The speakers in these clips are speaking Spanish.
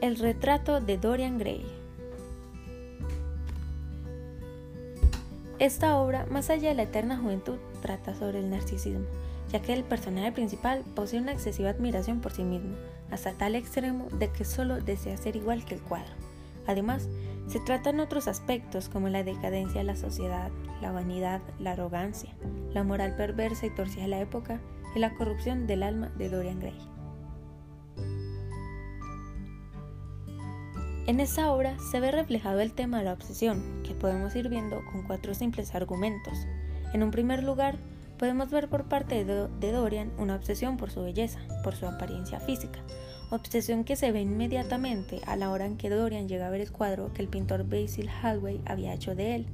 El retrato de Dorian Gray. Esta obra, más allá de la eterna juventud, trata sobre el narcisismo, ya que el personaje principal posee una excesiva admiración por sí mismo, hasta tal extremo de que solo desea ser igual que el cuadro. Además, se tratan otros aspectos como la decadencia de la sociedad, la vanidad, la arrogancia, la moral perversa y torcida de la época y la corrupción del alma de Dorian Gray. En esta obra se ve reflejado el tema de la obsesión, que podemos ir viendo con cuatro simples argumentos. En un primer lugar, podemos ver por parte de Dorian una obsesión por su belleza, por su apariencia física, obsesión que se ve inmediatamente a la hora en que Dorian llega a ver el cuadro que el pintor Basil Hallway había hecho de él.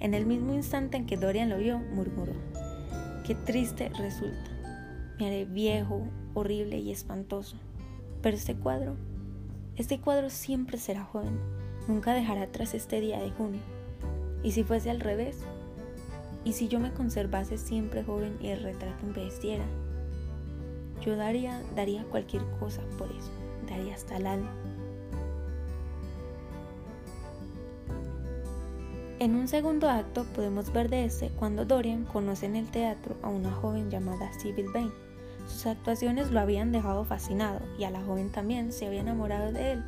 En el mismo instante en que Dorian lo vio, murmuró, qué triste resulta, me haré viejo, horrible y espantoso. Pero este cuadro este cuadro siempre será joven, nunca dejará atrás este día de junio. ¿Y si fuese al revés? ¿Y si yo me conservase siempre joven y el retrato envejeciera? Yo daría, daría cualquier cosa por eso, daría hasta el alma. En un segundo acto podemos ver de este cuando Dorian conoce en el teatro a una joven llamada Sybil Vane sus actuaciones lo habían dejado fascinado y a la joven también se había enamorado de él,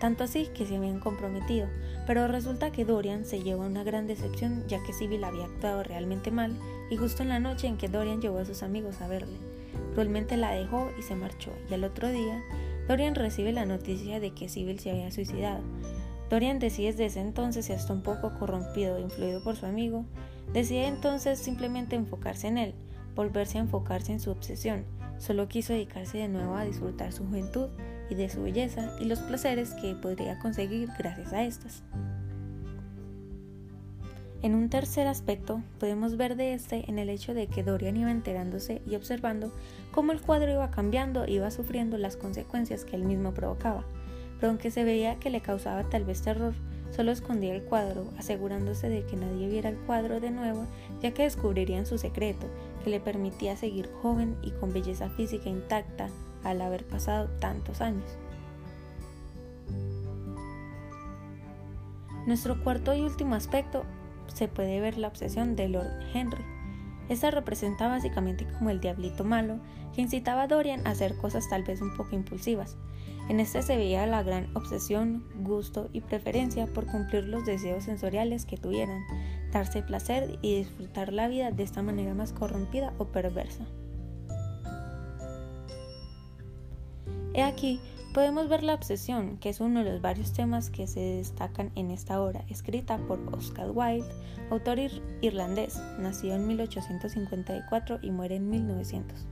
tanto así que se habían comprometido, pero resulta que Dorian se llevó una gran decepción ya que Sibyl había actuado realmente mal y justo en la noche en que Dorian llevó a sus amigos a verle. Cruelmente la dejó y se marchó y al otro día Dorian recibe la noticia de que Sibyl se había suicidado. Dorian decide desde entonces y hasta un poco corrompido e influido por su amigo, decide entonces simplemente enfocarse en él, volverse a enfocarse en su obsesión, Solo quiso dedicarse de nuevo a disfrutar su juventud y de su belleza y los placeres que podría conseguir gracias a estas. En un tercer aspecto, podemos ver de este en el hecho de que Dorian iba enterándose y observando cómo el cuadro iba cambiando e iba sufriendo las consecuencias que él mismo provocaba, pero aunque se veía que le causaba tal vez terror, solo escondía el cuadro, asegurándose de que nadie viera el cuadro de nuevo, ya que descubrirían su secreto que le permitía seguir joven y con belleza física intacta al haber pasado tantos años. Nuestro cuarto y último aspecto se puede ver la obsesión de Lord Henry. Esta representa básicamente como el diablito malo que incitaba a Dorian a hacer cosas tal vez un poco impulsivas. En este se veía la gran obsesión, gusto y preferencia por cumplir los deseos sensoriales que tuvieran, darse placer y disfrutar la vida de esta manera más corrompida o perversa. He aquí podemos ver la obsesión, que es uno de los varios temas que se destacan en esta obra, escrita por Oscar Wilde, autor irlandés, nacido en 1854 y muere en 1900.